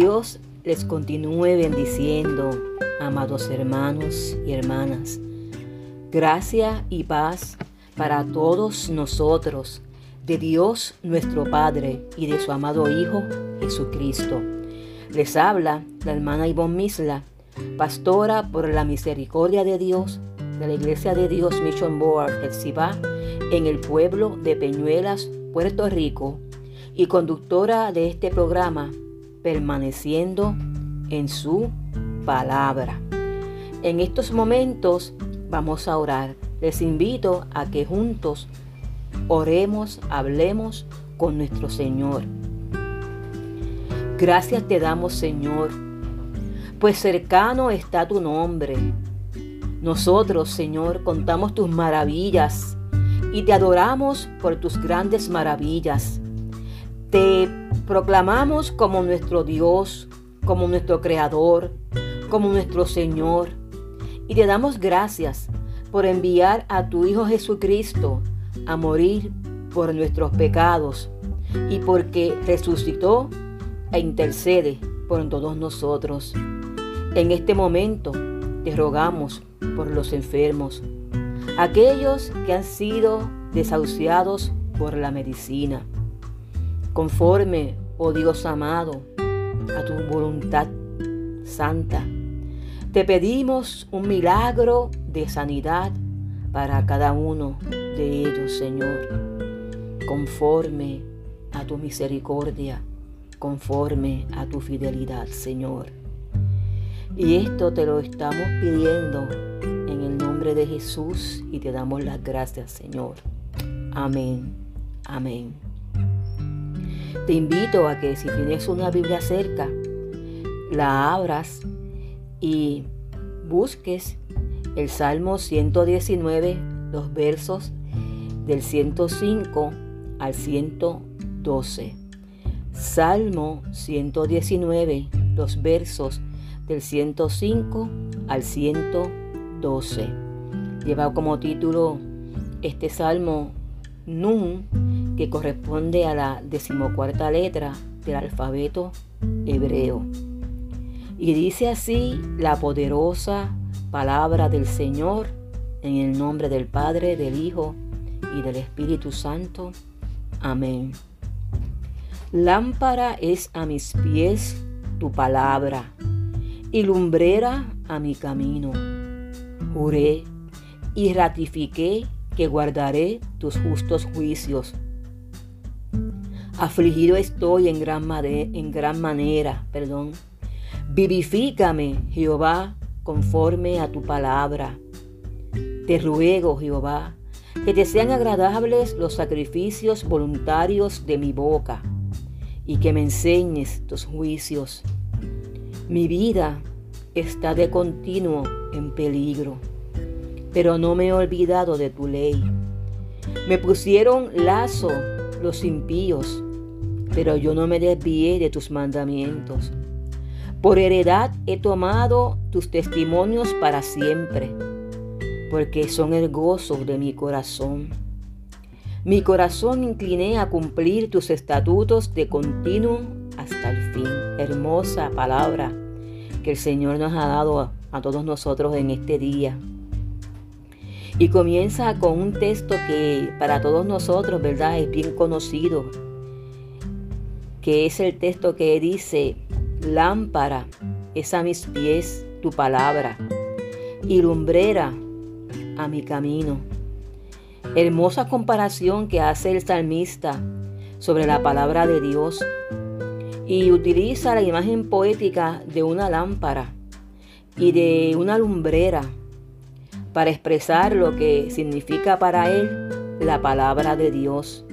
Dios les continúe bendiciendo, amados hermanos y hermanas. Gracia y paz para todos nosotros, de Dios nuestro Padre y de su amado Hijo Jesucristo. Les habla la hermana Ivonne Misla, pastora por la misericordia de Dios de la Iglesia de Dios Mission Board, el CIBA, en el pueblo de Peñuelas, Puerto Rico, y conductora de este programa permaneciendo en su palabra. En estos momentos vamos a orar. Les invito a que juntos oremos, hablemos con nuestro Señor. Gracias te damos, Señor, pues cercano está tu nombre. Nosotros, Señor, contamos tus maravillas y te adoramos por tus grandes maravillas. Te proclamamos como nuestro Dios, como nuestro Creador, como nuestro Señor. Y te damos gracias por enviar a tu Hijo Jesucristo a morir por nuestros pecados y porque resucitó e intercede por todos nosotros. En este momento te rogamos por los enfermos, aquellos que han sido desahuciados por la medicina conforme, oh Dios amado, a tu voluntad santa. Te pedimos un milagro de sanidad para cada uno de ellos, Señor, conforme a tu misericordia, conforme a tu fidelidad, Señor. Y esto te lo estamos pidiendo en el nombre de Jesús y te damos las gracias, Señor. Amén. Amén. Te invito a que si tienes una Biblia cerca, la abras y busques el Salmo 119, los versos del 105 al 112. Salmo 119, los versos del 105 al 112. Lleva como título este salmo Nun que corresponde a la decimocuarta letra del alfabeto hebreo. Y dice así la poderosa palabra del Señor en el nombre del Padre, del Hijo y del Espíritu Santo. Amén. Lámpara es a mis pies tu palabra y lumbrera a mi camino. Juré y ratifiqué que guardaré tus justos juicios Afligido estoy en gran, en gran manera, perdón. Vivifícame, Jehová, conforme a tu palabra. Te ruego, Jehová, que te sean agradables los sacrificios voluntarios de mi boca y que me enseñes tus juicios. Mi vida está de continuo en peligro, pero no me he olvidado de tu ley. Me pusieron lazo los impíos pero yo no me desvié de tus mandamientos. Por heredad he tomado tus testimonios para siempre, porque son el gozo de mi corazón. Mi corazón incliné a cumplir tus estatutos de continuo hasta el fin. Hermosa palabra que el Señor nos ha dado a, todos nosotros en este día. Y comienza con un texto que para todos nosotros, ¿verdad? Es bien conocido que es el texto que dice, lámpara es a mis pies tu palabra y lumbrera a mi camino. Hermosa comparación que hace el salmista sobre la palabra de Dios y utiliza la imagen poética de una lámpara y de una lumbrera para expresar lo que significa para él la palabra de Dios.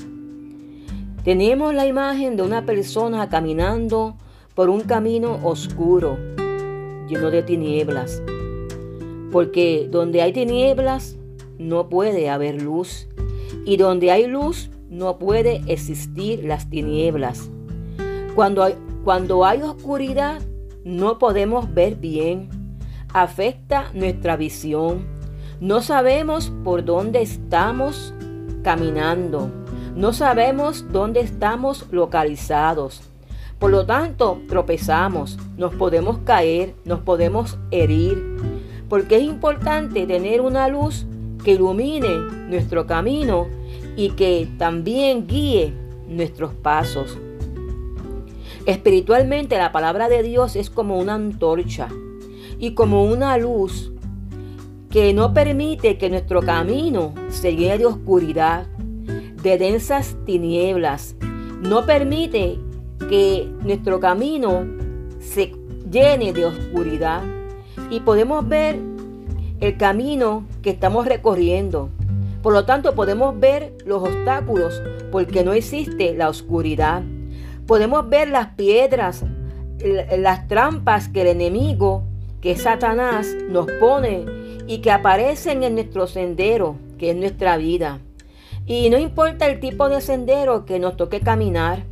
Tenemos la imagen de una persona caminando por un camino oscuro, lleno de tinieblas. Porque donde hay tinieblas no puede haber luz. Y donde hay luz no puede existir las tinieblas. Cuando hay, cuando hay oscuridad no podemos ver bien. Afecta nuestra visión. No sabemos por dónde estamos caminando. No sabemos dónde estamos localizados, Por lo tanto, tropezamos, nos podemos caer, nos podemos herir, porque es importante tener una luz que ilumine nuestro camino y que también guíe nuestros pasos. Espiritualmente la palabra de Dios es como una antorcha y como una luz que no permite que nuestro camino se llene de oscuridad, de densas tinieblas. No permite que nuestro camino se llene de oscuridad y podemos ver el camino que estamos recorriendo. Por lo tanto, podemos ver los obstáculos porque no existe la oscuridad. Podemos ver las piedras, las trampas que el enemigo, que Satanás, nos pone y que aparecen en nuestro sendero, que es nuestra vida. Y no importa el tipo de sendero que nos toque caminar.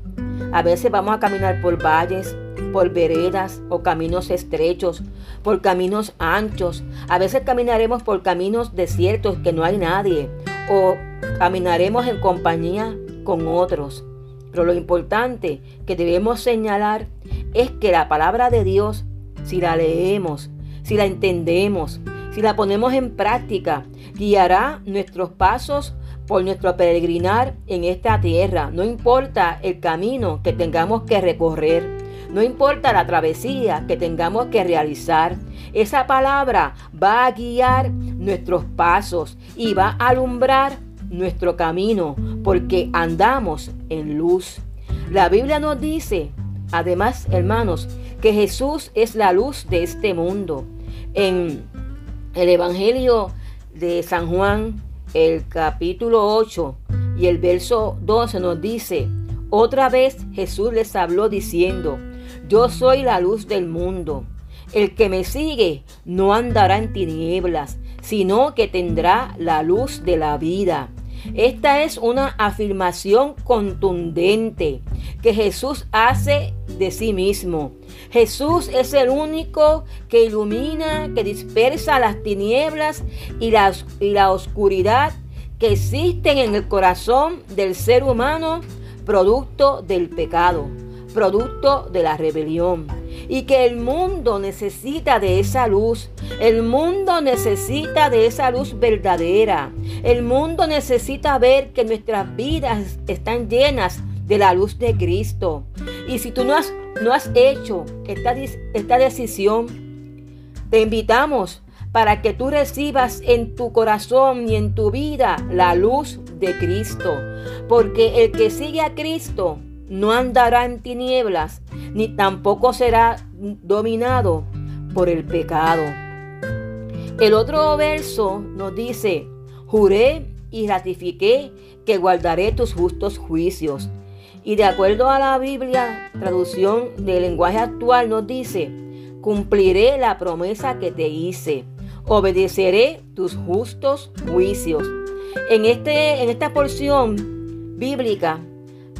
A veces vamos a caminar por valles, por veredas o caminos estrechos, por caminos anchos. A veces caminaremos por caminos desiertos que no hay nadie o caminaremos en compañía con otros. Pero lo importante que debemos señalar es que la palabra de Dios, si la leemos, si la entendemos, si la ponemos en práctica, guiará nuestros pasos por nuestro peregrinar en esta tierra. No importa el camino que tengamos que recorrer, no importa la travesía que tengamos que realizar. Esa palabra va a guiar nuestros pasos y va a alumbrar nuestro camino porque andamos en luz. La Biblia nos dice, además, hermanos, que Jesús es la luz de este mundo. En el Evangelio de San Juan, el capítulo 8 y el verso 12 nos dice, otra vez Jesús les habló diciendo, yo soy la luz del mundo. El que me sigue no andará en tinieblas, sino que tendrá la luz de la vida. Esta es una afirmación contundente que Jesús hace de sí mismo. Jesús es el único que ilumina, que dispersa las tinieblas y, la oscuridad que existen en el corazón del ser humano, producto del pecado, producto de la rebelión y que el mundo necesita de esa luz. El mundo necesita de esa luz verdadera. El mundo necesita ver que nuestras vidas están llenas de la luz de Cristo. Y si tú no has, no has hecho esta, esta decisión, te invitamos para que tú recibas en tu corazón y en tu vida la luz de Cristo. Porque el que sigue a Cristo no andará en tinieblas, ni tampoco será dominado por el pecado. El otro verso nos dice, juré y ratifiqué que guardaré tus justos juicios. Y de acuerdo a la Biblia, traducción del lenguaje actual, nos dice, cumpliré la promesa que te hice, obedeceré tus justos juicios. En, este, en esta porción bíblica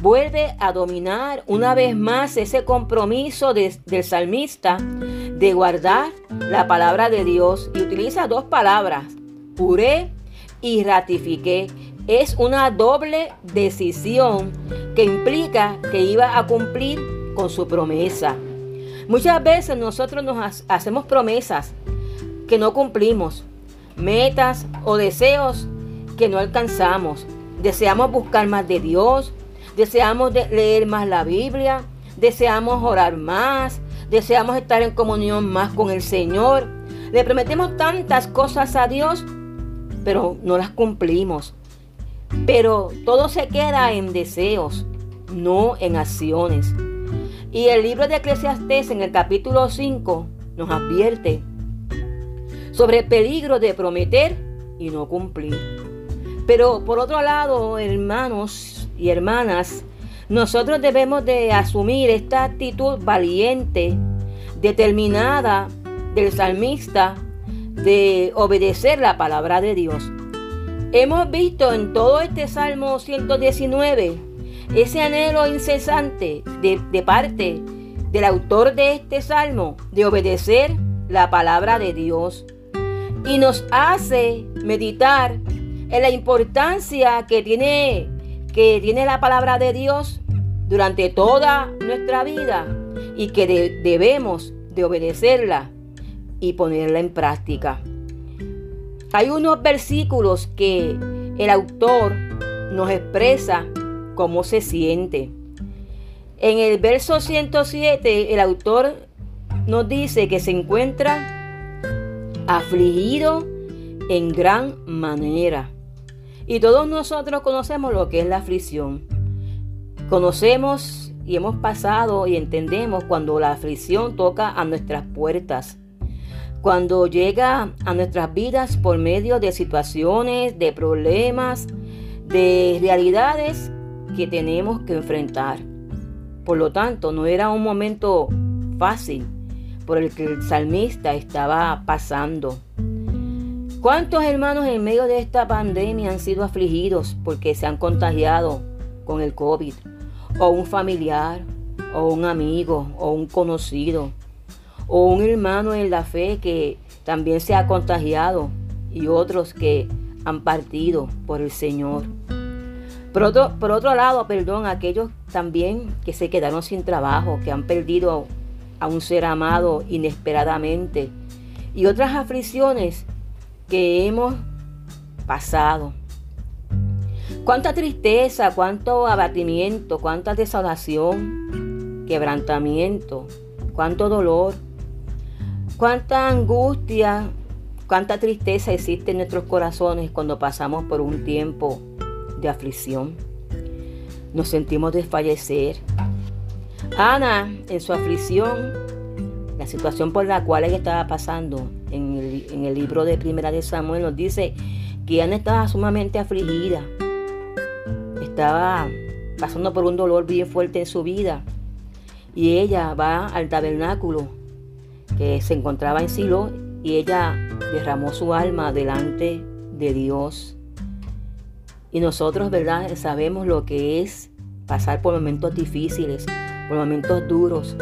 vuelve a dominar una vez más ese compromiso del salmista de guardar la palabra de Dios y utiliza dos palabras, puré y ratifiqué. Es una doble decisión que implica que iba a cumplir con su promesa. Muchas veces nosotros nos hacemos promesas que no cumplimos, metas o deseos que no alcanzamos. Deseamos buscar más de Dios, deseamos leer más la Biblia, deseamos orar más, deseamos estar en comunión más con el Señor. Le prometemos tantas cosas a Dios, pero no las cumplimos. Pero todo se queda en deseos, no en acciones. Y el libro de Eclesiastés en el capítulo 5 nos advierte sobre el peligro de prometer y no cumplir. Pero por otro lado, hermanos, y hermanas, nosotros debemos de asumir esta actitud valiente, determinada del salmista de obedecer la palabra de Dios. Hemos visto en todo este Salmo 119 ese anhelo incesante de, de parte del autor de este salmo de obedecer la palabra de Dios y nos hace meditar en la importancia que tiene que tiene la palabra de Dios durante toda nuestra vida y que debemos de obedecerla y ponerla en práctica. Hay unos versículos que el autor nos expresa cómo se siente. En el verso 107 el autor nos dice que se encuentra afligido en gran manera. Y todos nosotros conocemos lo que es la aflicción. Conocemos y hemos pasado y entendemos cuando la aflicción toca a nuestras puertas. Cuando llega a nuestras vidas por medio de situaciones, de problemas, de realidades que tenemos que enfrentar. Por lo tanto, no era un momento fácil por el que el salmista estaba pasando. ¿Cuántos hermanos en medio de esta pandemia han sido afligidos porque se han contagiado con el COVID? O un familiar, o un amigo, o un conocido, o un hermano en la fe que también se ha contagiado y otros que han partido por el Señor. Por otro, por otro lado, perdón, aquellos también que se quedaron sin trabajo, que han perdido a un ser amado inesperadamente y otras aflicciones que hemos pasado. Cuánta tristeza, cuánto abatimiento, cuánta desolación, quebrantamiento, cuánto dolor, cuánta angustia, cuánta tristeza existe en nuestros corazones cuando pasamos por un tiempo de aflicción. Nos sentimos desfallecer. Ana, en su aflicción, la situación por la cual ella estaba pasando, en el, libro de Primera de Samuel nos dice que Ana estaba sumamente afligida. Estaba pasando por un dolor bien fuerte en su vida. Y ella va al tabernáculo que se encontraba en Silo y ella derramó su alma delante de Dios. Y nosotros, ¿verdad? Sabemos lo que es pasar por momentos difíciles, por momentos duros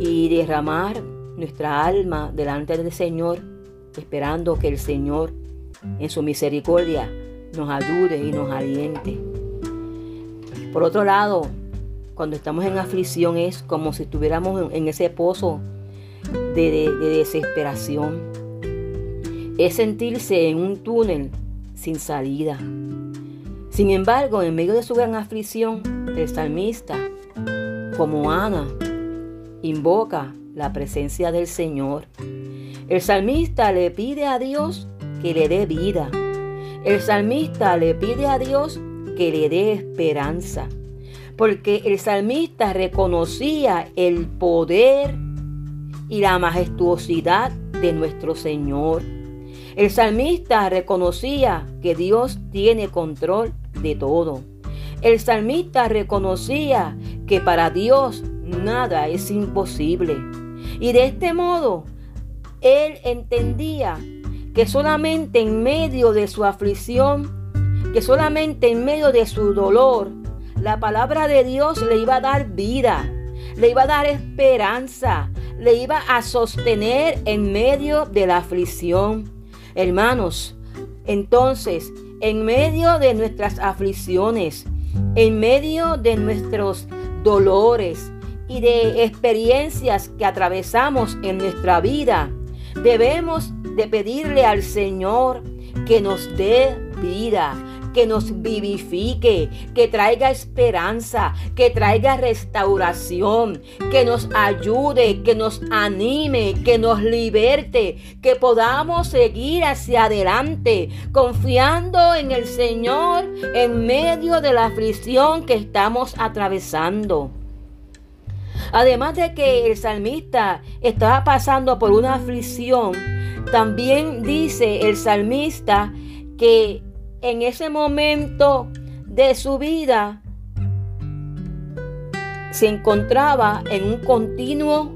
y derramar nuestra alma delante del Señor, esperando que el Señor en su misericordia nos ayude y nos aliente. Por otro lado, cuando estamos en aflicción es como si estuviéramos en ese pozo de, desesperación. Es sentirse en un túnel sin salida. Sin embargo, en medio de su gran aflicción, el salmista, como Ana, invoca la presencia del Señor. El salmista le pide a Dios que le dé vida. El salmista le pide a Dios que le dé esperanza. Porque el salmista reconocía el poder y la majestuosidad de nuestro Señor. El salmista reconocía que Dios tiene control de todo. El salmista reconocía que para Dios nada es imposible. Y de este modo, él entendía que solamente en medio de su aflicción, que solamente en medio de su dolor, la palabra de Dios le iba a dar vida, le iba a dar esperanza, le iba a sostener en medio de la aflicción. Hermanos, entonces, en medio de nuestras aflicciones, en medio de nuestros dolores, y de experiencias que atravesamos en nuestra vida, debemos de pedirle al Señor que nos dé vida, que nos vivifique, que traiga esperanza, que traiga restauración, que nos ayude, que nos anime, que nos liberte, que podamos seguir hacia adelante, confiando en el Señor en medio de la aflicción que estamos atravesando. Además de que el salmista estaba pasando por una aflicción, también dice el salmista que en ese momento de su vida se encontraba en un continuo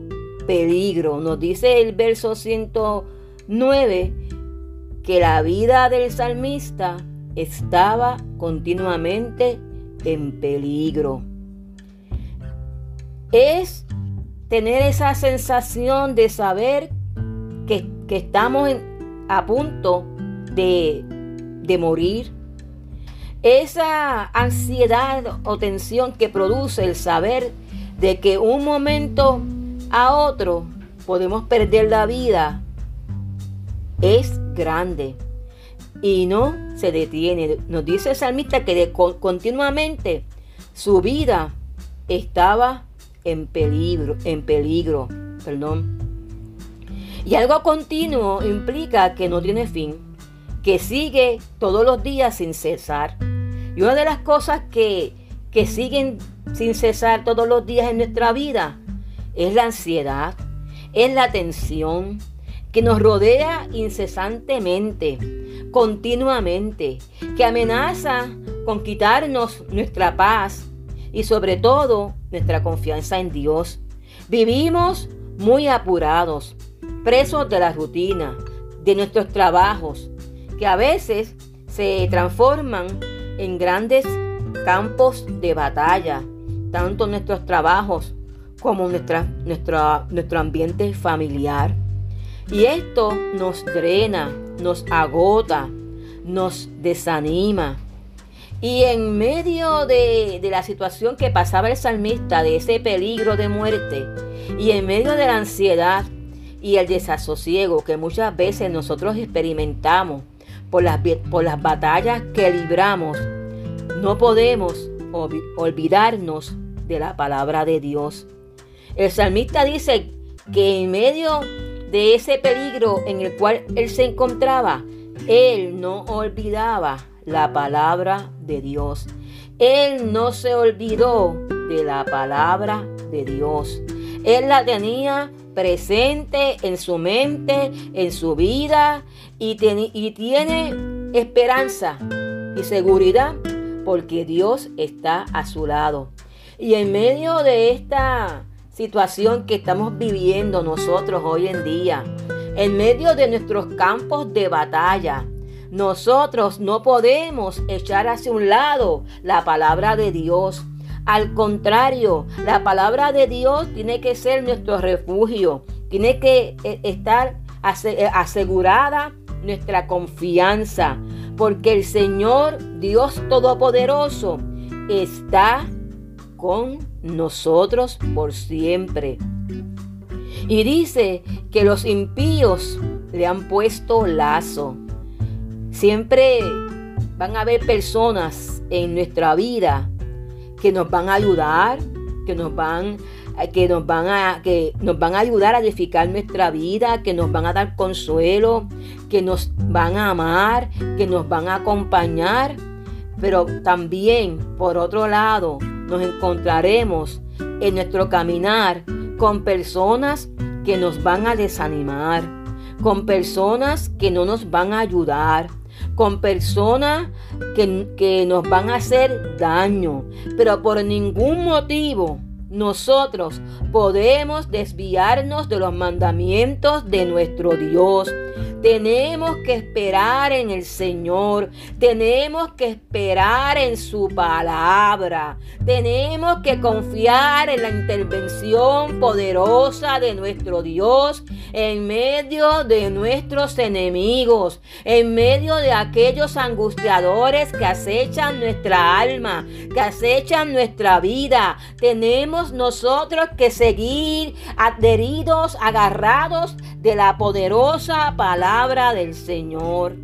peligro. Nos dice el verso 109 que la vida del salmista estaba continuamente en peligro es tener esa sensación de saber que, estamos a punto de, de morir. Esa ansiedad o tensión que produce el saber de que un momento a otro podemos perder la vida es grande y no se detiene. Nos dice el salmista que continuamente su vida estaba en peligro, en peligro, perdón. Y algo continuo implica que no tiene fin, que sigue todos los días sin cesar. Y una de las cosas que, que siguen sin cesar todos los días en nuestra vida es la ansiedad, es la tensión que nos rodea incesantemente, continuamente, que amenaza con quitarnos nuestra paz y sobre todo nuestra confianza en Dios. Vivimos muy apurados, presos de la rutina, de nuestros trabajos, que a veces se transforman en grandes campos de batalla, tanto nuestros trabajos como nuestra, nuestro ambiente familiar. Y esto nos drena, nos agota, nos desanima. Y en medio de, de, la situación que pasaba el salmista, de ese peligro de muerte, y en medio de la ansiedad y el desasosiego que muchas veces nosotros experimentamos por las, por las batallas que libramos, no podemos olvidarnos de la palabra de Dios. El salmista dice que en medio de ese peligro en el cual él se encontraba, él no olvidaba la palabra de Dios. Él no se olvidó de la palabra de Dios. Él la tenía presente en su mente, en su vida y, y tiene esperanza y seguridad porque Dios está a su lado. Y en medio de esta situación que estamos viviendo nosotros hoy en día, en medio de nuestros campos de batalla, nosotros no podemos echar hacia un lado la palabra de Dios. Al contrario, la palabra de Dios tiene que ser nuestro refugio, tiene que eh, estar eh, asegurada nuestra confianza, porque el Señor Dios Todopoderoso está con nosotros por siempre. Y dice que los impíos le han puesto lazo. Siempre van a haber personas en nuestra vida que nos van a ayudar, que nos van que nos van a que nos van a ayudar a edificar nuestra vida, que nos van a dar consuelo, que nos van a amar, que nos van a acompañar, pero también por otro lado nos encontraremos en nuestro caminar con personas que nos van a desanimar, con personas que no nos van a ayudar, con personas que, que, nos van a hacer daño, pero por ningún motivo nosotros podemos desviarnos de los mandamientos de nuestro Dios. Tenemos que esperar en el Señor. Tenemos que esperar en su palabra. Tenemos que confiar en la intervención poderosa de nuestro Dios en medio de nuestros enemigos, en medio de aquellos angustiadores que acechan nuestra alma, que acechan nuestra vida. Tenemos nosotros que seguir adheridos, agarrados de la poderosa palabra del Señor.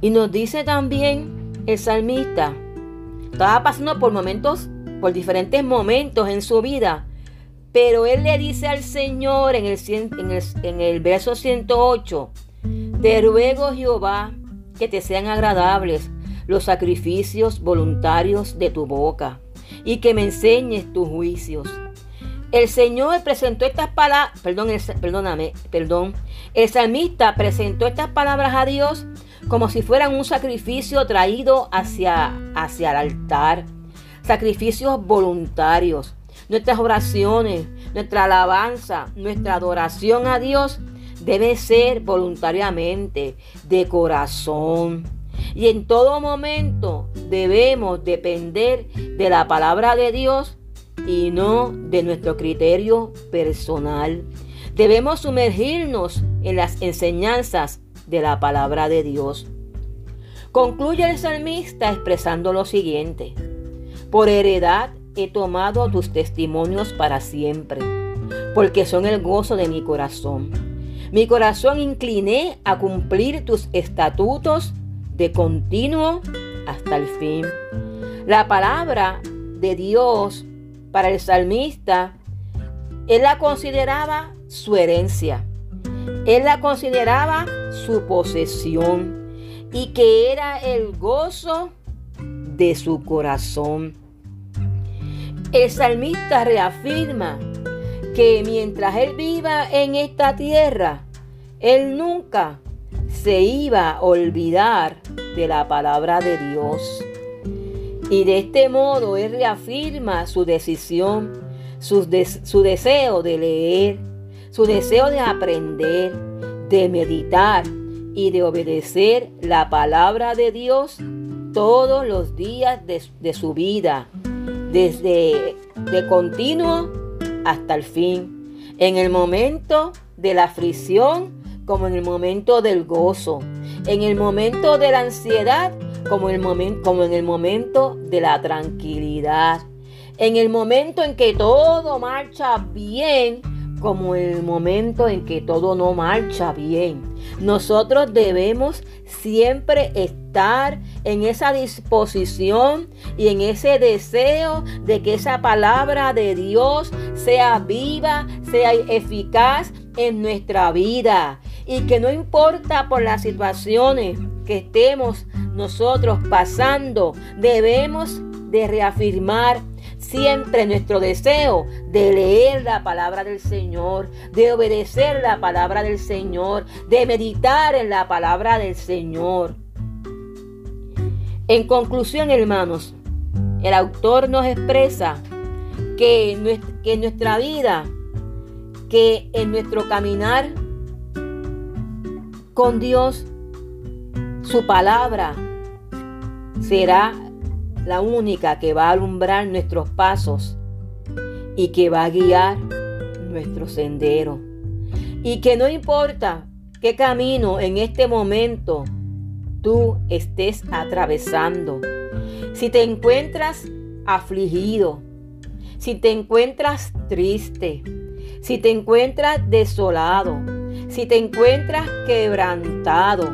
Y nos dice también el salmista, estaba pasando por momentos, por diferentes momentos en su vida, pero él le dice al Señor en el, en el, en el verso 108, te ruego Jehová que te sean agradables los sacrificios voluntarios de tu boca y que me enseñes tus juicios. El Señor presentó estas palabras, perdón, perdóname, perdón, el salmista presentó estas palabras a Dios como si fueran un sacrificio traído hacia, hacia el altar, sacrificios voluntarios. Nuestras oraciones, nuestra alabanza, nuestra adoración a Dios debe ser voluntariamente, de corazón. Y en todo momento debemos depender de la palabra de Dios y no de nuestro criterio personal. Debemos sumergirnos en las enseñanzas de la palabra de Dios. Concluye el salmista expresando lo siguiente. Por heredad he tomado tus testimonios para siempre, porque son el gozo de mi corazón. Mi corazón incliné a cumplir tus estatutos de continuo hasta el fin. La palabra de Dios para el salmista, él la consideraba su herencia. Él la consideraba su posesión y que era el gozo de su corazón. El salmista reafirma que mientras él viva en esta tierra, él nunca se iba a olvidar de la palabra de Dios. Y de este modo él reafirma su decisión, su, deseo de leer, su deseo de aprender, de meditar y de obedecer la palabra de Dios todos los días de, su vida, desde de continuo hasta el fin, en el momento de la aflicción como en el momento del gozo, en el momento de la ansiedad como, el como en el momento de la tranquilidad, en el momento en que todo marcha bien como el momento en que todo no marcha bien. Nosotros debemos siempre estar en esa disposición y en ese deseo de que esa palabra de Dios sea viva, sea eficaz en nuestra vida. Y que no importa por las situaciones que estemos nosotros pasando, debemos de reafirmar siempre nuestro deseo de leer la palabra del Señor, de obedecer la palabra del Señor, de meditar en la palabra del Señor. En conclusión, hermanos, el autor nos expresa que, en nuestra vida, que en nuestro caminar con Dios, su palabra será la única que va a alumbrar nuestros pasos y que va a guiar nuestro sendero. Y que no importa qué camino en este momento tú estés atravesando, si te encuentras afligido, si te encuentras triste, si te encuentras desolado, si te encuentras quebrantado,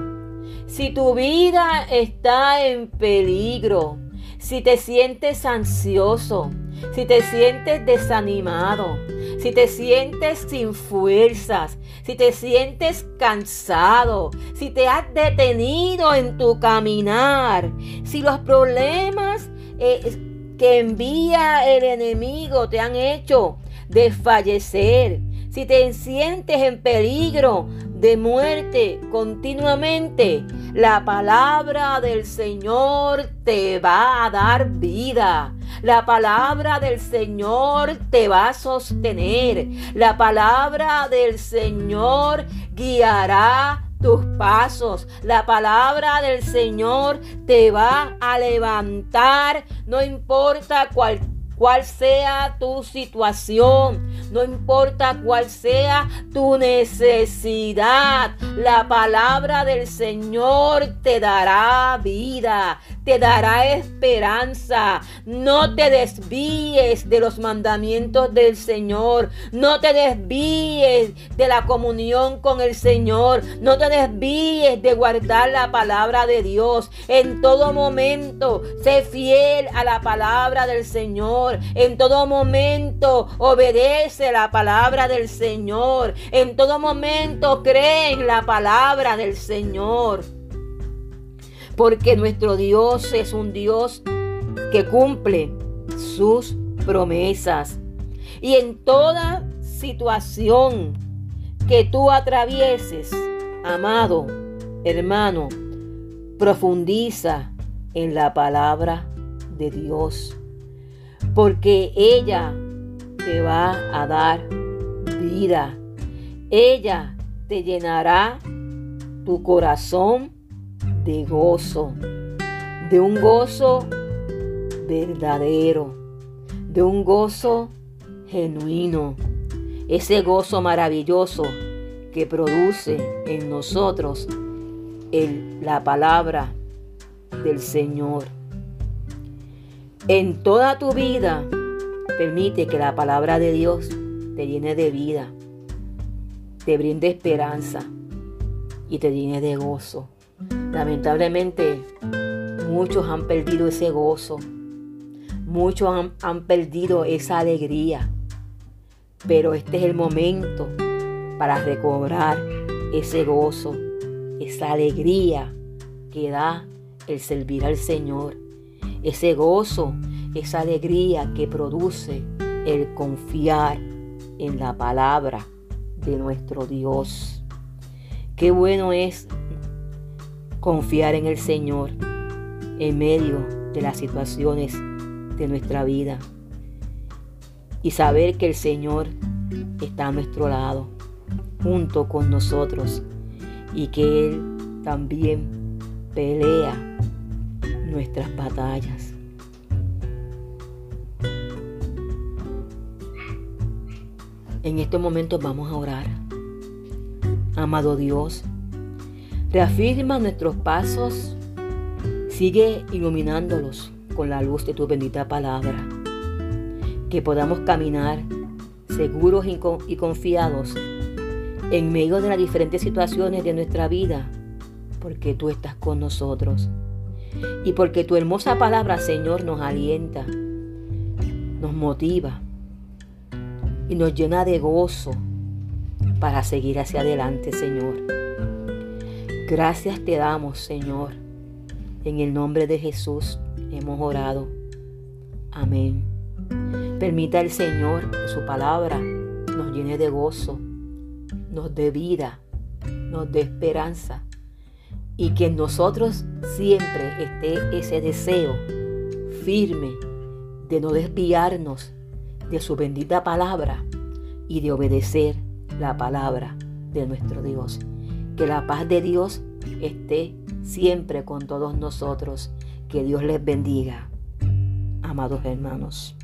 si tu vida está en peligro, si te sientes ansioso, si te sientes desanimado, si te sientes sin fuerzas, si te sientes cansado, si te has detenido en tu caminar, si los problemas eh, que envía el enemigo te han hecho desfallecer, si te sientes en peligro de muerte continuamente, la palabra del Señor te va a dar vida. La palabra del Señor te va a sostener. La palabra del Señor guiará tus pasos. La palabra del Señor te va a levantar, no importa cuál cuál sea tu situación, no importa cuál sea tu necesidad, la palabra del Señor te dará vida, te dará esperanza. No te desvíes de los mandamientos del Señor, no te desvíes de la comunión con el Señor, no te desvíes de guardar la palabra de Dios. En todo momento, sé fiel a la palabra del Señor. En todo momento obedece la palabra del Señor. En todo momento cree en la palabra del Señor. Porque nuestro Dios es un Dios que cumple sus promesas. Y en toda situación que tú atravieses, amado hermano, profundiza en la palabra de Dios porque ella te va a dar vida. Ella te llenará tu corazón de gozo, de un gozo verdadero, de un gozo genuino. ese gozo maravilloso que produce en nosotros la palabra del Señor. En toda tu vida, permite que la palabra de Dios te llene de vida, te brinde esperanza y te llene de gozo. Lamentablemente, muchos han perdido ese gozo, muchos han, perdido esa alegría, pero este es el momento para recobrar ese gozo, esa alegría que da el servir al Señor, ese gozo, esa alegría que produce el confiar en la palabra de nuestro Dios. Qué bueno es confiar en el Señor en medio de las situaciones de nuestra vida y saber que el Señor está a nuestro lado, junto con nosotros, y que Él también pelea nuestras batallas. En este momento vamos a orar. Amado Dios, reafirma nuestros pasos, sigue iluminándolos con la luz de tu bendita palabra, que podamos caminar seguros y confiados en medio de las diferentes situaciones de nuestra vida, porque tú estás con nosotros. Y porque tu hermosa palabra, Señor, nos alienta, nos motiva y nos llena de gozo para seguir hacia adelante, Señor. Gracias te damos, Señor. En el nombre de Jesús hemos orado. Amén. Permita el Señor que su palabra nos llene de gozo, nos dé vida, nos dé esperanza y que en nosotros siempre esté ese deseo firme de no desviarnos de su bendita palabra y de obedecer la palabra de nuestro Dios. Que la paz de Dios esté siempre con todos nosotros. Que Dios les bendiga, amados hermanos.